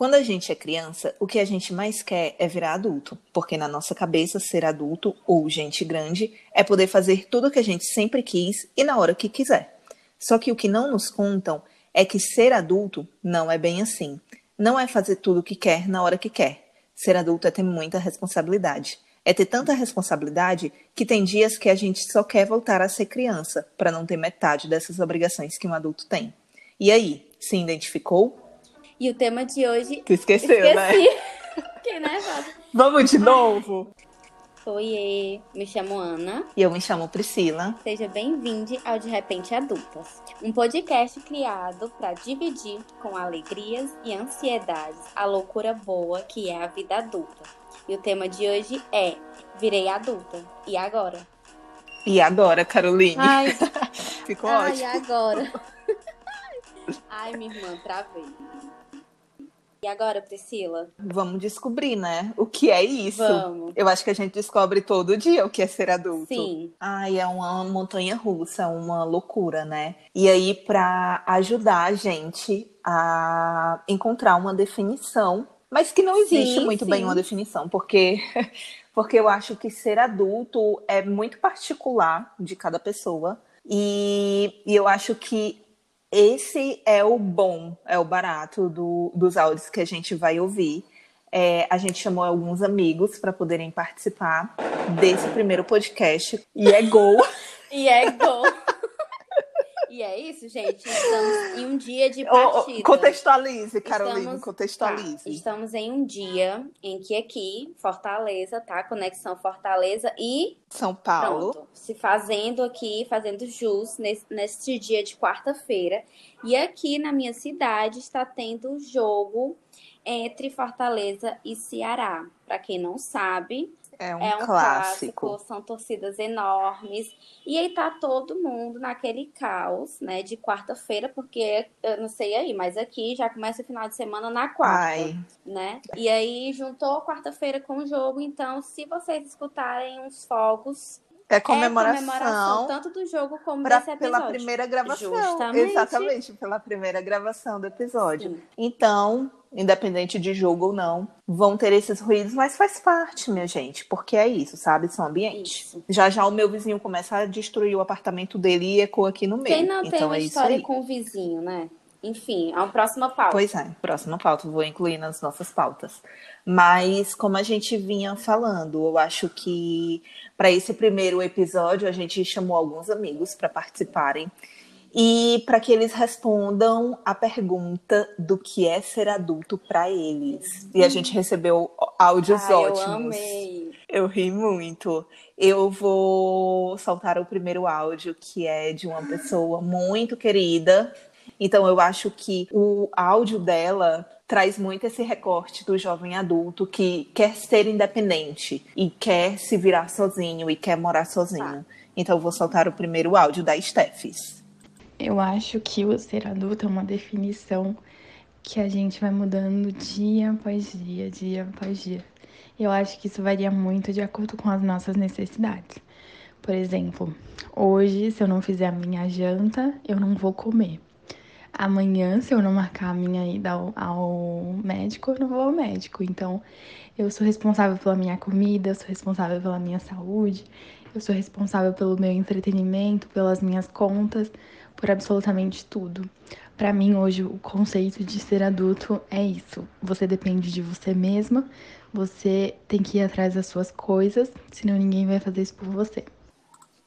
Quando a gente é criança, o que a gente mais quer é virar adulto, porque na nossa cabeça ser adulto ou gente grande é poder fazer tudo o que a gente sempre quis e na hora que quiser. Só que o que não nos contam é que ser adulto não é bem assim. Não é fazer tudo o que quer na hora que quer. Ser adulto é ter muita responsabilidade. É ter tanta responsabilidade que tem dias que a gente só quer voltar a ser criança para não ter metade dessas obrigações que um adulto tem. E aí, se identificou? E o tema de hoje. Tu esqueceu, Esqueci. né? Fiquei nervosa. Vamos de novo? Oiê, me chamo Ana. E eu me chamo Priscila. Seja bem-vindo ao De Repente Adultas, um podcast criado para dividir com alegrias e ansiedades a loucura boa que é a vida adulta. E o tema de hoje é Virei adulta. E agora? E agora, Caroline? Ai, Ficou ai, ótimo. agora. ai, minha irmã, travei. E agora, Priscila? Vamos descobrir, né? O que é isso? Vamos. Eu acho que a gente descobre todo dia o que é ser adulto. Sim. Ai, é uma montanha russa, uma loucura, né? E aí, para ajudar a gente a encontrar uma definição, mas que não existe Sim, muito sim. bem uma definição, porque porque eu acho que ser adulto é muito particular de cada pessoa. E, e eu acho que esse é o bom, é o barato do- dos áudios que a gente vai ouvir. É, a gente chamou alguns amigos para poderem participar desse primeiro podcast. E é gol. E é gol. E é isso, gente. Estamos em um dia de partida. contextualize, Caroline, Estamos- contextualize. Tá, estamos em um dia em que aqui, Fortaleza, tá? Conexão Fortaleza e São Paulo. pronto. Se fazendo aqui, fazendo jus nesse, neste dia de quarta-feira. E aqui na minha cidade está tendo o jogo entre Fortaleza e Ceará. Para quem não sabe, É um, é um clássico. clássico, são torcidas enormes. E aí tá todo mundo naquele caos, né, de quarta-feira, porque eu não sei aí, mas aqui já começa o final de semana na quarta, Ai, né? E aí juntou quarta-feira com o jogo, então se vocês escutarem uns fogos, é é comemoração, comemoração tanto do jogo como pra- desse pela episódio. primeira gravação. Justamente. Exatamente, pela primeira gravação do episódio. Sim. Então, independente de jogo ou não, vão ter esses ruídos, mas faz parte, minha gente, porque é isso, sabe? São ambientes. Isso. Já já o meu vizinho começa a destruir o apartamento dele e ecoa aqui no meio. Quem não tem então uma é história com o vizinho, né? Enfim, é uma próxima pauta. Pois é, próxima pauta, vou incluir nas nossas pautas. Mas, como a gente vinha falando, eu acho que para esse primeiro episódio a gente chamou alguns amigos para participarem e para que eles respondam a pergunta do que é ser adulto para eles. E a gente recebeu áudios Ai, eu ótimos. amei. Eu ri muito. Eu vou soltar o primeiro áudio, que é de uma pessoa muito querida. Então, eu acho que o áudio dela traz muito esse recorte do jovem adulto que quer ser independente e quer se virar sozinho e quer morar sozinho. Então, eu vou soltar o primeiro áudio da Steffes. Eu acho que o ser adulto é uma definição que a gente vai mudando dia após dia, dia após dia. Eu acho que isso varia muito de acordo com as nossas necessidades. Por exemplo, hoje, se eu não fizer a minha janta, eu não vou comer. Amanhã, se eu não marcar a minha ida ao, ao médico, eu não vou ao médico. Então, eu sou responsável pela minha comida, eu sou responsável pela minha saúde, eu sou responsável pelo meu entretenimento, pelas minhas contas, por absolutamente tudo. Pra mim, hoje, o conceito de ser adulto é isso. Você depende de você mesma, você tem que ir atrás das suas coisas, senão ninguém vai fazer isso por você.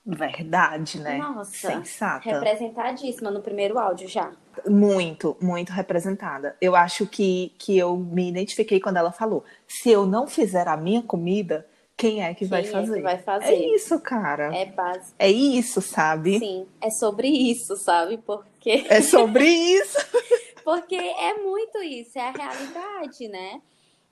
Verdade, né? Nossa, Sensata. Representadíssima no primeiro áudio já. Muito, muito representada. Eu acho que, que eu me identifiquei quando ela falou: se eu não fizer a minha comida, quem é que, vai, Quem é fazer? que vai fazer? É isso, cara. É base. É isso, sabe? Sim, é sobre isso, sabe? Porque É sobre isso. porque é muito isso, é a realidade, né?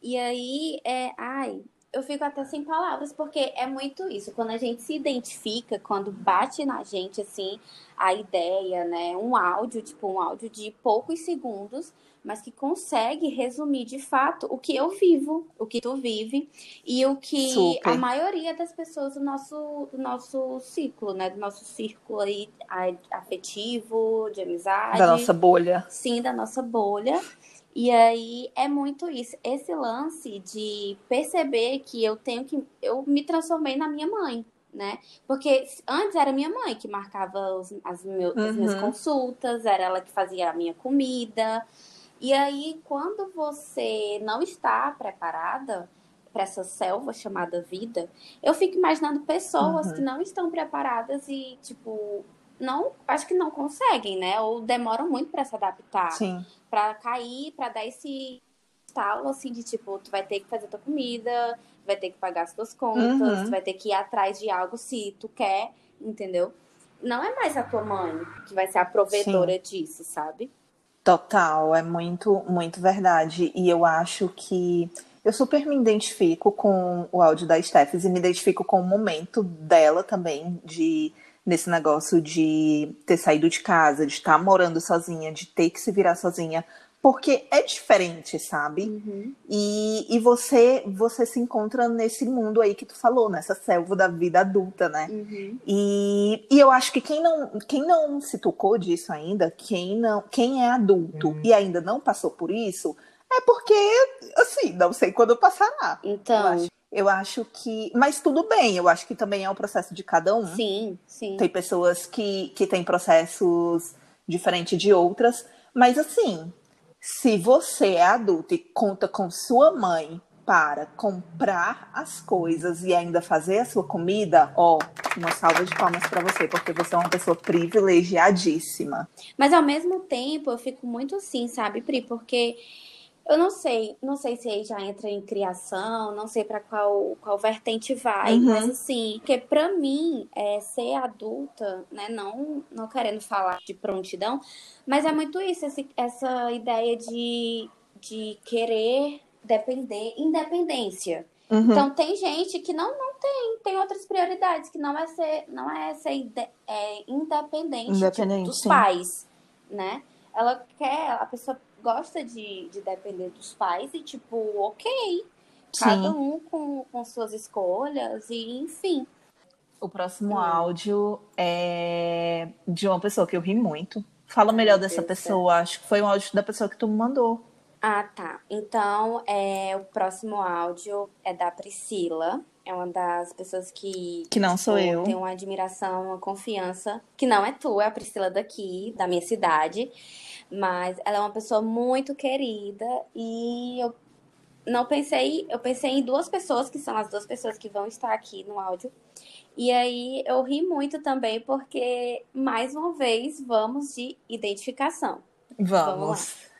E aí é, ai, eu fico até sem palavras porque é muito isso. Quando a gente se identifica, quando bate na gente assim a ideia, né? Um áudio, tipo um áudio de poucos segundos, mas que consegue resumir de fato o que eu vivo, o que tu vive e o que Super. a maioria das pessoas do nosso, do nosso ciclo, né? Do nosso círculo aí afetivo, de amizade. Da nossa bolha. Sim, da nossa bolha. E aí é muito isso, esse lance de perceber que eu tenho que. Eu me transformei na minha mãe, né? Porque antes era minha mãe que marcava os, as, meu, uhum. as minhas uhum. consultas, era ela que fazia a minha comida. E aí, quando você não está preparada para essa selva chamada vida, eu fico imaginando pessoas uhum. que não estão preparadas e, tipo, não, acho que não conseguem, né? Ou demoram muito para se adaptar. Pra cair, para dar esse estalo, assim, de tipo, tu vai ter que fazer tua comida, vai ter que pagar as tuas contas, uhum. tu vai ter que ir atrás de algo se tu quer, entendeu? Não é mais a tua mãe que vai ser a provedora Sim. disso, sabe? Total, é muito, muito verdade. E eu acho que eu super me identifico com o áudio da Stephanie e me identifico com o momento dela também, de nesse negócio de ter saído de casa, de estar morando sozinha, de ter que se virar sozinha, porque é diferente, sabe? Uhum. E, e você você se encontra nesse mundo aí que tu falou, nessa selva da vida adulta, né? Uhum. E, e eu acho que quem não, quem não se tocou disso ainda, quem não quem é adulto uhum. e ainda não passou por isso, é porque, assim, não sei quando passará. Então. Eu acho que. Mas tudo bem, eu acho que também é o processo de cada um. Sim, sim. Tem pessoas que, que têm processos diferentes de outras. Mas assim, se você é adulto e conta com sua mãe para comprar as coisas e ainda fazer a sua comida, ó, uma salva de palmas para você, porque você é uma pessoa privilegiadíssima. Mas ao mesmo tempo, eu fico muito assim, sabe, Pri? Porque eu não sei, não sei se aí já entra em criação, não sei para qual, qual vertente vai, uhum. mas assim, porque para mim, é, ser adulta, né, não, não querendo falar de prontidão, mas é muito isso, esse, essa ideia de, de querer depender, independência. Uhum. Então tem gente que não, não tem, tem outras prioridades, que não é ser, não é ser é, independente, independente tipo, dos sim. pais, né? Ela quer, a pessoa gosta de, de depender dos pais e, tipo, ok. Cada Sim. um com, com suas escolhas e, enfim. O próximo hum. áudio é de uma pessoa que eu ri muito. Fala melhor dessa Deus pessoa. Deus. Acho que foi um áudio da pessoa que tu me mandou. Ah, tá. Então, é, o próximo áudio é da Priscila. É uma das pessoas que. Que não sou eu. Tem uma admiração, uma confiança. Que não é tu, é a Priscila daqui, da minha cidade. Mas ela é uma pessoa muito querida e eu não pensei, eu pensei em duas pessoas que são as duas pessoas que vão estar aqui no áudio. E aí eu ri muito também porque mais uma vez vamos de identificação. Vamos. vamos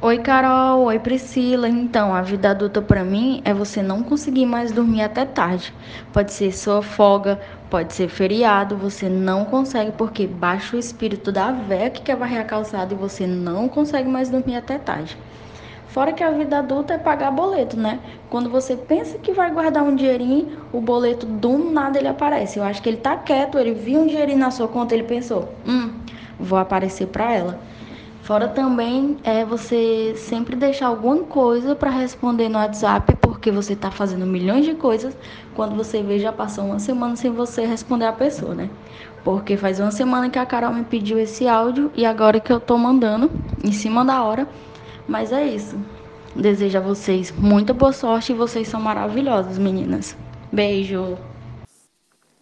Oi, Carol. Oi, Priscila. Então, a vida adulta para mim é você não conseguir mais dormir até tarde. Pode ser sua folga, pode ser feriado, você não consegue porque baixa o espírito da véia que quer varrer a calçada e você não consegue mais dormir até tarde. Fora que a vida adulta é pagar boleto, né? Quando você pensa que vai guardar um dinheirinho, o boleto do nada ele aparece. Eu acho que ele tá quieto, ele viu um dinheirinho na sua conta, ele pensou: "Hum, vou aparecer para ela". Fora também é você sempre deixar alguma coisa para responder no WhatsApp, porque você está fazendo milhões de coisas. Quando você vê, já passou uma semana sem você responder a pessoa, né? Porque faz uma semana que a Carol me pediu esse áudio e agora que eu tô mandando, em cima da hora. Mas é isso. Desejo a vocês muita boa sorte e vocês são maravilhosas, meninas. Beijo.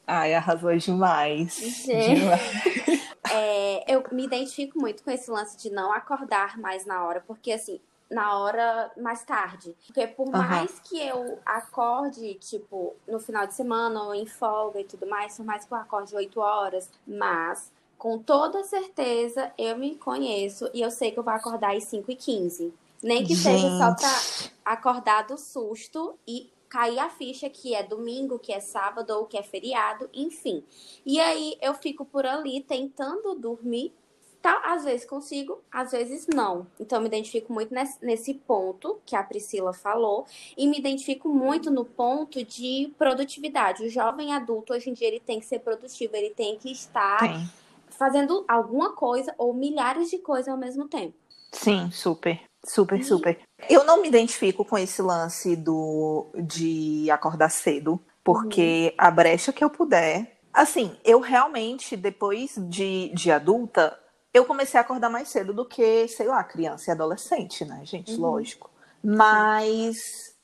Ai, arrasou demais. demais. É, eu me identifico muito com esse lance de não acordar mais na hora, porque assim, na hora mais tarde. Porque por uhum. mais que eu acorde, tipo, no final de semana ou em folga e tudo mais, por mais que eu acorde 8 horas, mas com toda certeza eu me conheço e eu sei que eu vou acordar às 5 e 15 Nem que Gente. seja só pra acordar do susto e cair a ficha que é domingo, que é sábado ou que é feriado, enfim. E aí eu fico por ali tentando dormir. Tá, às vezes consigo, às vezes não. Então, me identifico muito nesse, nesse ponto que a Priscila falou e me identifico muito no ponto de produtividade. O jovem adulto, hoje em dia, ele tem que ser produtivo, ele tem que estar tem. fazendo alguma coisa ou milhares de coisas ao mesmo tempo. Sim, super. Super, e... super. Eu não me identifico com esse lance do de acordar cedo, porque uhum. a brecha que eu puder. Assim, eu realmente, depois de, de adulta, eu comecei a acordar mais cedo do que, sei lá, criança e adolescente, né, gente? Uhum. Lógico. Mas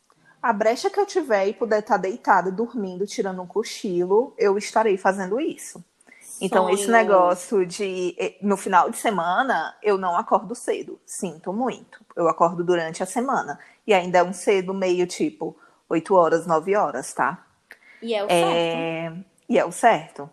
a brecha que eu tiver e puder estar deitada, dormindo, tirando um cochilo, eu estarei fazendo isso. Então, Sonho. esse negócio de no final de semana eu não acordo cedo. Sinto muito. Eu acordo durante a semana. E ainda é um cedo meio tipo 8 horas, 9 horas, tá? E é o é... certo. E é o certo.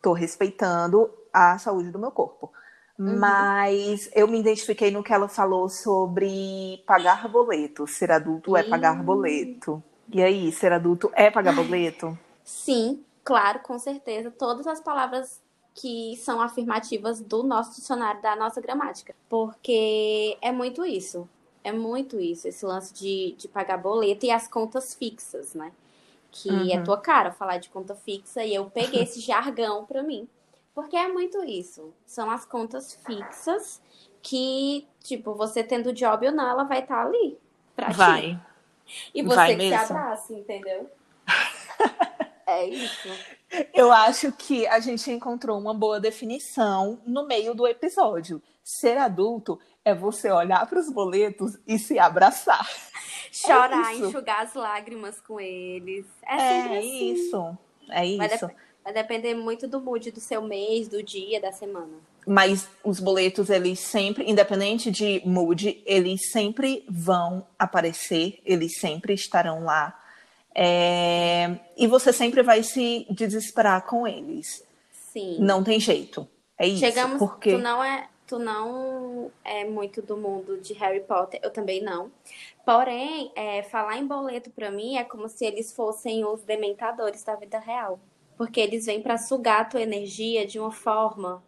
Tô respeitando a saúde do meu corpo. Uhum. Mas eu me identifiquei no que ela falou sobre pagar boleto. Ser adulto é pagar boleto. E aí, ser adulto é pagar boleto? Sim, claro, com certeza. Todas as palavras que são afirmativas do nosso dicionário, da nossa gramática. Porque é muito isso. É muito isso, esse lance de, de pagar boleto e as contas fixas, né? Que é uhum. é tua cara falar de conta fixa e eu peguei esse jargão pra mim. Porque é muito isso. São as contas fixas que, tipo, você tendo job ou não, ela vai estar tá ali pra vai. ti. E você vai que mesmo. se abraça, entendeu? É isso. Eu acho que a gente encontrou uma boa definição no meio do episódio. Ser adulto é você olhar para os boletos e se abraçar. Chorar, é enxugar as lágrimas com eles. É, é assim. isso. É isso. Vai depender muito do mood do seu mês, do dia, da semana. Mas os boletos, eles sempre, independente de mood, eles sempre vão aparecer, eles sempre estarão lá. É... E você sempre vai se desesperar com eles. Sim. Não tem jeito. É isso. Chegamos, porque... tu não é, tu não é muito do mundo de Harry Potter, eu também não. Porém, é, falar em boleto para mim é como se eles fossem os dementadores da vida real porque eles vêm para sugar a tua energia de uma forma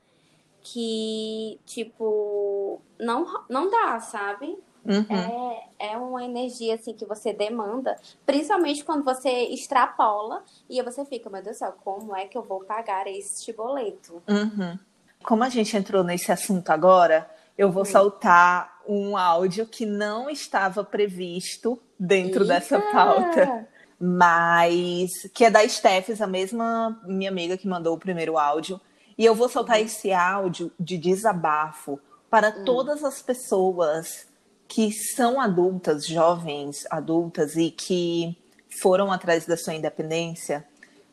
que, tipo, não, não dá, sabe? Uhum. É, é uma energia assim que você demanda, principalmente quando você extrapola e você fica, meu Deus do céu, como é que eu vou pagar este boleto? Uhum. Como a gente entrou nesse assunto agora, eu vou uhum. soltar um áudio que não estava previsto dentro Eita! dessa pauta mas que é da Stephs, a mesma minha amiga que mandou o primeiro áudio. E eu vou soltar uhum. esse áudio de desabafo para uhum. todas as pessoas que são adultas, jovens adultas e que foram atrás da sua independência.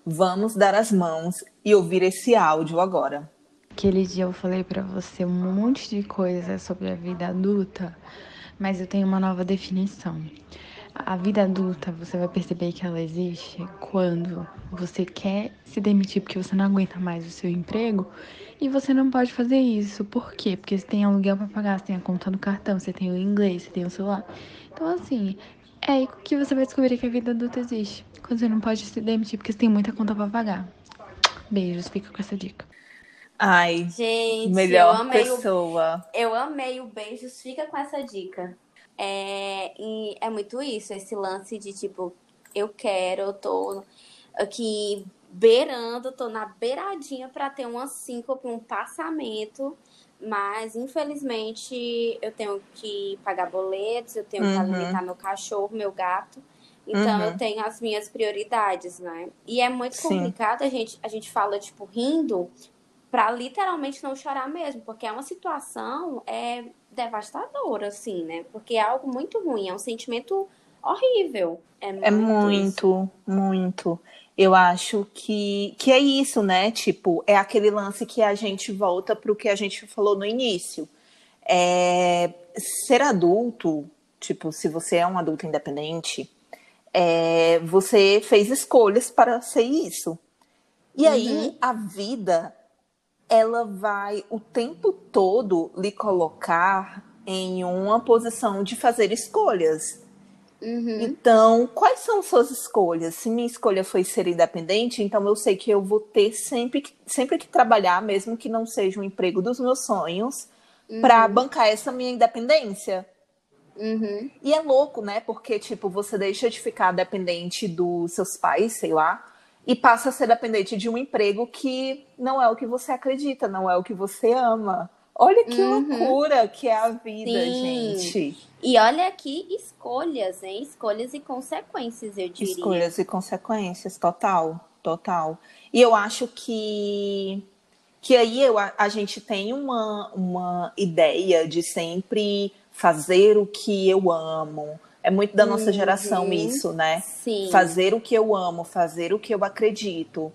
Vamos dar as mãos e ouvir esse áudio agora. Aquele dia eu falei para você um monte de coisas sobre a vida adulta, mas eu tenho uma nova definição. A vida adulta, você vai perceber que ela existe quando você quer se demitir porque você não aguenta mais o seu emprego e você não pode fazer isso. Por quê? Porque você tem aluguel para pagar, você tem a conta do cartão, você tem o inglês, você tem o celular. Então, assim, é aí que você vai descobrir que a vida adulta existe. Quando você não pode se demitir porque você tem muita conta para pagar. Beijos, fica com essa dica. Ai, gente, melhor eu amei pessoa. O, eu amei o beijos, fica com essa dica. É, e é muito isso, esse lance de tipo, eu quero, eu tô aqui beirando, tô na beiradinha para ter uma síncope, um passamento, mas infelizmente eu tenho que pagar boletos, eu tenho uhum. que alimentar meu cachorro, meu gato. Então uhum. eu tenho as minhas prioridades, né? E é muito Sim. complicado a gente a gente fala tipo rindo para literalmente não chorar mesmo, porque é uma situação é devastador, assim, né? Porque é algo muito ruim, é um sentimento horrível. É muito, é muito, muito. Eu acho que, que é isso, né? Tipo, é aquele lance que a gente volta para o que a gente falou no início. É, ser adulto, tipo, se você é um adulto independente, é, você fez escolhas para ser isso. E uhum. aí a vida ela vai o tempo todo lhe colocar em uma posição de fazer escolhas. Uhum. Então, quais são suas escolhas? Se minha escolha foi ser independente, então eu sei que eu vou ter sempre que, sempre que trabalhar, mesmo que não seja um emprego dos meus sonhos, uhum. para bancar essa minha independência. Uhum. E é louco, né? Porque, tipo, você deixa de ficar dependente dos seus pais, sei lá, e passa a ser dependente de um emprego que não é o que você acredita, não é o que você ama. Olha que uhum. loucura que é a vida, Sim. gente. E olha aqui escolhas, hein? Escolhas e consequências, eu diria. Escolhas e consequências, total, total. E eu acho que Que aí eu, a, a gente tem uma, uma ideia de sempre fazer o que eu amo. É muito da nossa Uhum. geração isso, né? Sim. Fazer o que eu amo, fazer o que eu acredito.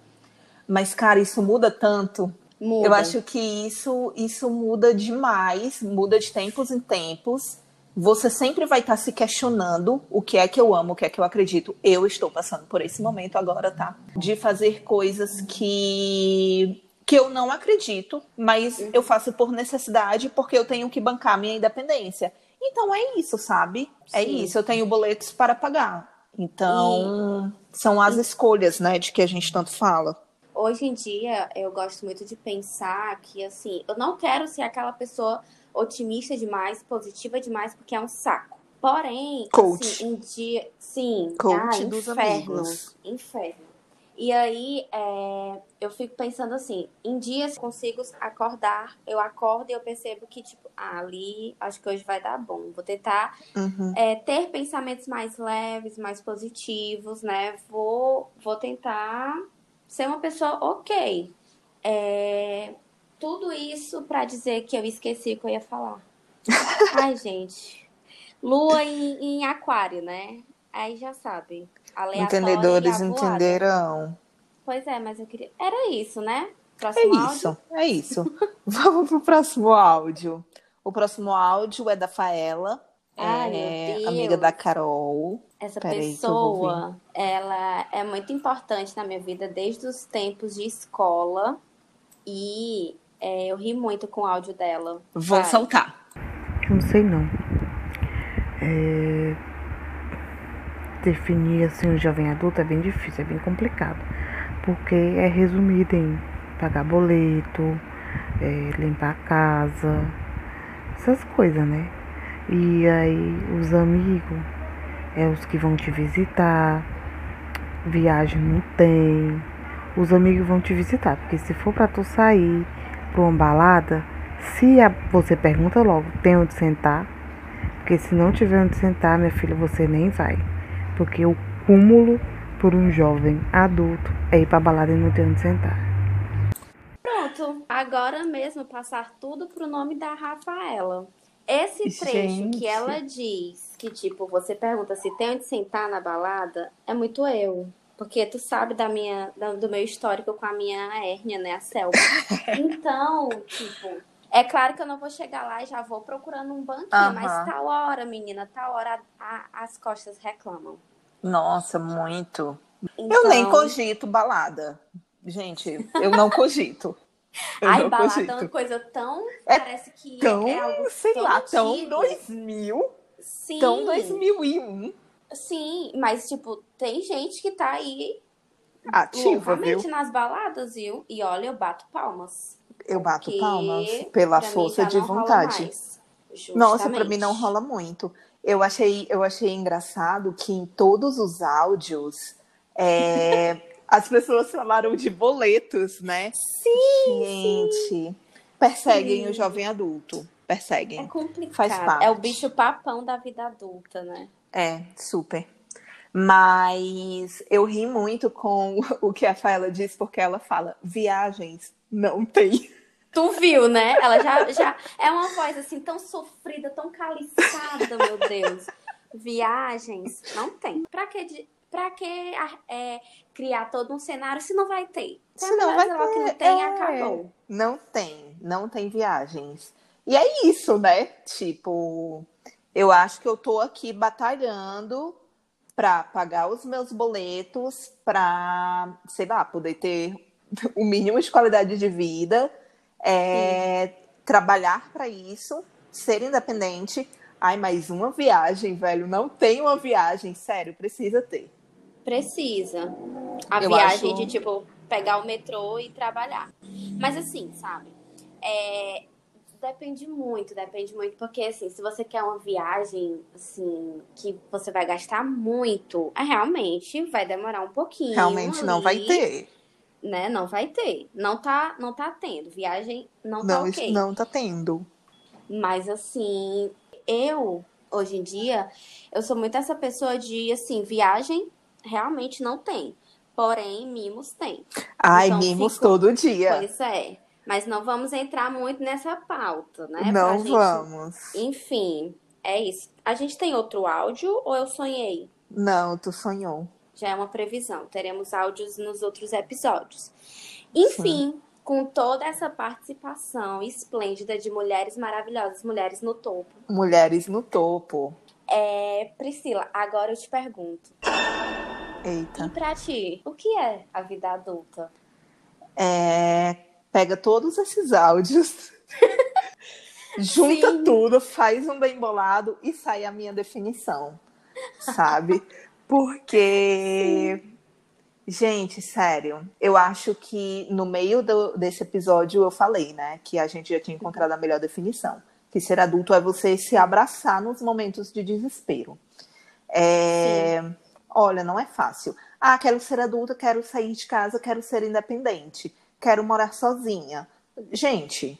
Mas, cara, isso muda tanto. Muda. Eu acho que isso, isso muda demais, muda de tempos em tempos. Você sempre vai estar se questionando o que é que eu amo, o que é que eu acredito. Eu estou passando por esse momento agora, tá? De fazer coisas que que eu não acredito, mas eu faço por necessidade porque eu tenho que bancar minha independência. Então é isso, sabe? É Sim. isso, eu tenho boletos para pagar. Então, são as escolhas, né, de que a gente tanto fala. Hoje em dia, eu gosto muito de pensar que, assim, eu não quero ser aquela pessoa otimista demais, positiva demais, porque é um saco. Porém, Coach. assim, em dia. Sim, Coach ah, dos inferno. amigos. Inferno. E aí, é, eu fico pensando assim, em dias consigo acordar, eu acordo e eu percebo que, tipo, ah, ali, acho que hoje vai dar bom. Vou tentar Uhum. é, ter pensamentos mais leves, mais positivos, né? Vou, vou tentar ser uma pessoa ok. É, tudo isso pra dizer que eu esqueci o que eu ia falar. Ai, gente. Lua em, em aquário, né? Aí já sabe. Aleatória Entendedores e entenderão. Pois é, mas eu queria. Era isso, né? É Próximo áudio. isso, é isso. Vamos pro próximo áudio. O próximo áudio é da Faela, Ai, é amiga da Carol. Essa eu vou pessoa, ela é muito importante na minha vida desde os tempos de escola e é, eu ri muito com o áudio dela. Vou Vai. soltar. Não sei não. É, Definir assim o jovem adulto é bem difícil, é bem complicado. Porque é resumido em pagar boleto, é, limpar a casa, essas coisas, né? E aí os amigos é os que vão te visitar, viagem não tem. Os amigos vão te visitar, porque se for pra tu sair pra uma balada, se a- você pergunta logo, tem onde sentar? Porque se não tiver onde sentar, minha filha, você nem vai. Porque o cúmulo por um jovem adulto é ir pra balada e não ter onde sentar. Pronto, agora mesmo passar tudo pro nome da Rafaela. Esse trecho Gente. que ela diz, que tipo, você pergunta se tem onde sentar na balada, é muito eu. Porque tu sabe da minha, do meu histórico com a minha hérnia, né, a selva. Então, tipo, é claro que eu não vou chegar lá e já vou procurando um banquinho, Aham. mas tal hora, menina, tal hora a- as costas reclamam. Nossa, muito. Então, Eu nem cogito balada. Gente, eu não cogito. Eu Ai, balada é cogito. uma coisa tão. É parece que Tão, é algo sei tão lá, tão antigo. 2000, Sim, tão 2001. sim, mas tipo, tem gente que tá aí Ativa, viu? nas baladas, viu? E olha, eu bato palmas. Eu bato porque palmas pela força de vontade. Nossa, pra mim não rola muito. Eu achei, eu achei engraçado que em todos os áudios é, as pessoas falaram de boletos, né? Sim, Gente, perseguem Sim. o jovem adulto. é Perseguem. complicado. Faz parte. É o bicho papão da vida adulta, né? É, super. Mas eu ri muito com o que a Faela disse, porque ela fala: viagens não tem. Tu viu, né? Ela já, já é uma voz assim tão sofrida, tão caliçada, meu Deus. Viagens não tem. Pra que, pra que é, criar todo um cenário se não vai ter? Se não vai melhor que não ter, tem, é. acabou. Não tem, não tem viagens. E é isso, né? Tipo, eu acho que eu tô aqui batalhando para pagar os meus boletos, para, sei lá, poder ter o mínimo de qualidade de vida, é, trabalhar para isso, ser independente. Ai, mais uma viagem, velho. Não tem uma viagem, sério, precisa ter. Precisa. A Eu viagem acho- de, tipo, pegar o metrô e trabalhar. Mas assim, sabe? É, depende muito, depende muito. Porque, assim, se você quer uma viagem, assim, que você vai gastar muito, é, realmente vai demorar um pouquinho. Realmente não vai ali, ter. Né? Não vai ter. Não tá, não tá tendo. Viagem não tá Não, ok. não tá tendo. Mas assim, eu, hoje em dia, eu sou muito essa pessoa de, assim, viagem realmente não tem. Porém, mimos tem. Ai, Então, mimos fico- todo dia. Pois é. Mas não vamos entrar muito nessa pauta, né? Não gente... vamos. Enfim, é isso. A gente tem outro áudio ou eu sonhei? Não, tu sonhou. Já é uma previsão. Teremos áudios nos outros episódios. Enfim, Sim. com toda essa participação esplêndida de mulheres maravilhosas, mulheres no topo. Mulheres no topo. É, Priscila, agora eu te pergunto. Eita. E pra ti, o que é a vida adulta? É, pega todos esses áudios, junta Sim. tudo, faz um bem bolado e sai a minha definição, sabe? Porque, Sim. gente, sério, eu acho que no meio do, desse episódio eu falei, né, que a gente já tinha encontrado a melhor definição. Que ser adulto é você se abraçar nos momentos de desespero. É, olha, não é fácil. Ah, quero ser adulta, quero sair de casa, quero ser independente, quero morar sozinha. Gente,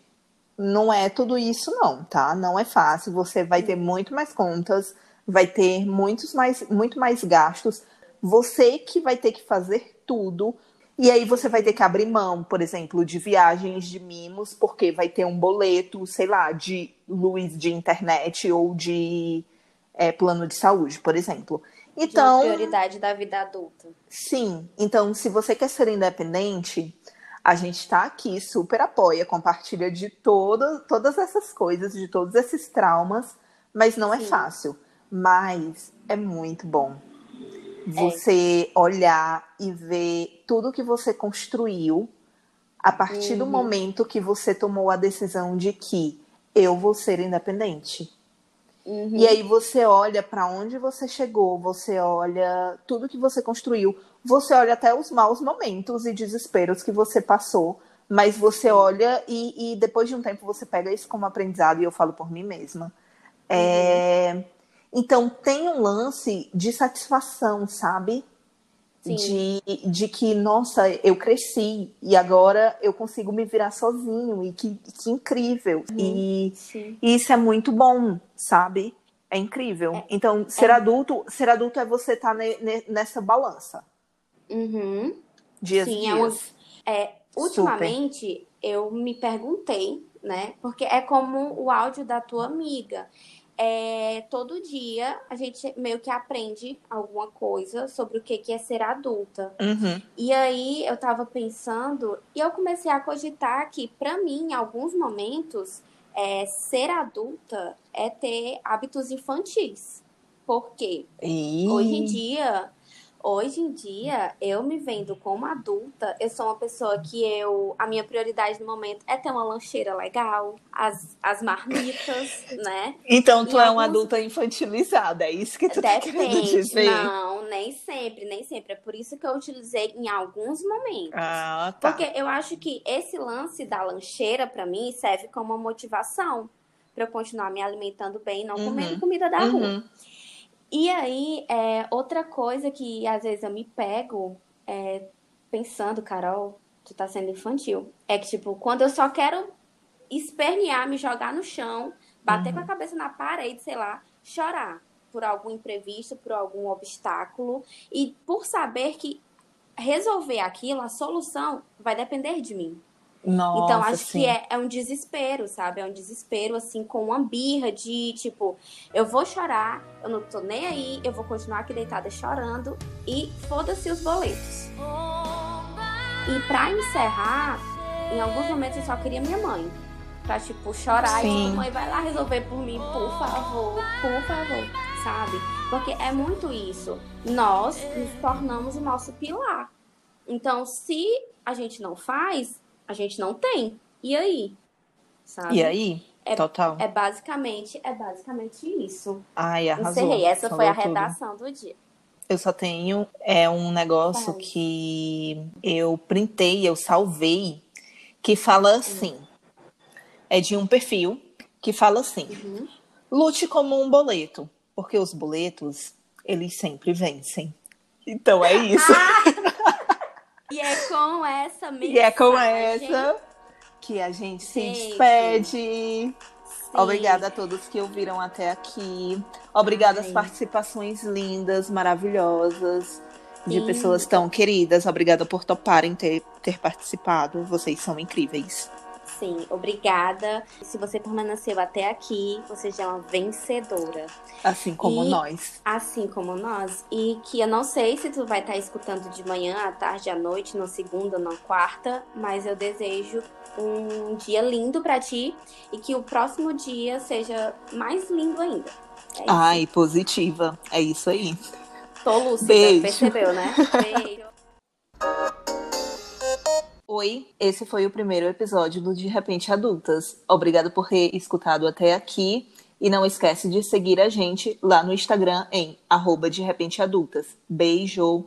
não é tudo isso, não, tá? Não é fácil. Você vai ter muito mais contas, vai ter muitos mais, muito mais gastos. Você que vai ter que fazer tudo. E aí você vai ter que abrir mão, por exemplo, de viagens de mimos, porque vai ter um boleto, sei lá, de luz de internet ou de é, plano de saúde, por exemplo. Então, de prioridade da vida adulta. Sim. Então, se você quer ser independente, a gente está aqui, super apoia, compartilha de todo, todas essas coisas, de todos esses traumas, mas não é Sim. é fácil mas é muito bom. Você é. olhar e ver tudo que você construiu a partir uhum. do momento que você tomou a decisão de que eu vou ser independente. Uhum. E aí você olha para onde você chegou, você olha tudo que você construiu, você olha até os maus momentos e desesperos que você passou, mas você olha e, e depois de um tempo você pega isso como aprendizado, e eu falo por mim mesma. É, uhum. É então tem um lance de satisfação, sabe? De, de que, nossa, eu cresci e agora eu consigo me virar sozinho e que, que incrível. Uhum. E, e, isso é muito bom, sabe? É incrível. É, então, ser é. adulto, ser adulto é você estar tá nessa balança. Uhum. Dias Sim, dias. É, é, ultimamente Super. eu me perguntei, né? Porque é como o áudio da tua amiga é, todo dia a gente meio que aprende alguma coisa sobre o que, que é ser adulta. Uhum. E aí eu tava pensando e eu comecei a cogitar que, para mim, em alguns momentos, é, ser adulta é ter hábitos infantis. Porque e... hoje em dia Hoje em dia, eu me vendo como adulta, eu sou uma pessoa que eu. A minha prioridade no momento é ter uma lancheira legal, as, as marmitas, né? Então tu e é alguns... uma adulta infantilizada, é isso que tu tá Depende. tá querendo dizer? Não, nem sempre, nem sempre. É por isso que eu utilizei em alguns momentos. Ah, tá. Porque eu acho que esse lance da lancheira, para mim, serve como uma motivação para eu continuar me alimentando bem, não uhum. comendo comida da rua. E aí, é, outra coisa que às vezes eu me pego é, pensando, Carol, tu tá sendo infantil. É que, tipo, quando eu só quero espernear, me jogar no chão, bater uhum. com a uhum. cabeça na parede, sei lá, chorar por algum imprevisto, por algum obstáculo, e por saber que resolver aquilo, a solução, vai depender de mim. Nossa, então, acho sim. que é, é um desespero, sabe? É um desespero, assim, com uma birra de, tipo, eu vou chorar, eu não tô nem aí, eu vou continuar aqui deitada chorando e foda-se os boletos. E pra encerrar, em alguns momentos eu só queria minha mãe. Pra, tipo, chorar Sim. e tipo, mãe, vai lá resolver por mim, por favor, por favor, sabe? Porque é muito isso. Nós nos tornamos o nosso pilar. Então, se a gente não faz, a gente não tem. E aí? Sabe? E aí? É, Total. É basicamente, é basicamente isso. Ai, arrasou. Encerrei. Essa foi a redação tudo. do dia. Eu só tenho é um negócio Vai. que eu printei, eu salvei, que fala uhum. assim. Uhum. É de um perfil que fala assim: uhum. lute como um boleto, porque os boletos, eles sempre vencem. Então é isso. Ah! E é com essa mensagem... E é com essa que a gente, gente. se despede. Sim. Obrigada a todos que ouviram até aqui. Obrigada às participações lindas, maravilhosas, Sim. de pessoas tão queridas. Obrigada por toparem ter, ter participado. Vocês são incríveis. Sim, obrigada. Se você permaneceu até aqui, você já é uma vencedora. Assim como E- nós. Assim como nós. E que eu não sei se tu vai estar escutando de manhã, à tarde, à noite, na segunda, na quarta, mas eu desejo um dia lindo pra ti e que o próximo dia seja mais lindo ainda. É isso. Ai, positiva. É isso aí. Tô lúcida, Beijo. percebeu, né? Beijo. Oi, esse foi o primeiro episódio do De Repente Adultas. Obrigado por ter escutado até aqui. E não esquece de seguir a gente lá no Instagram em arroba de repente adultas. Beijo!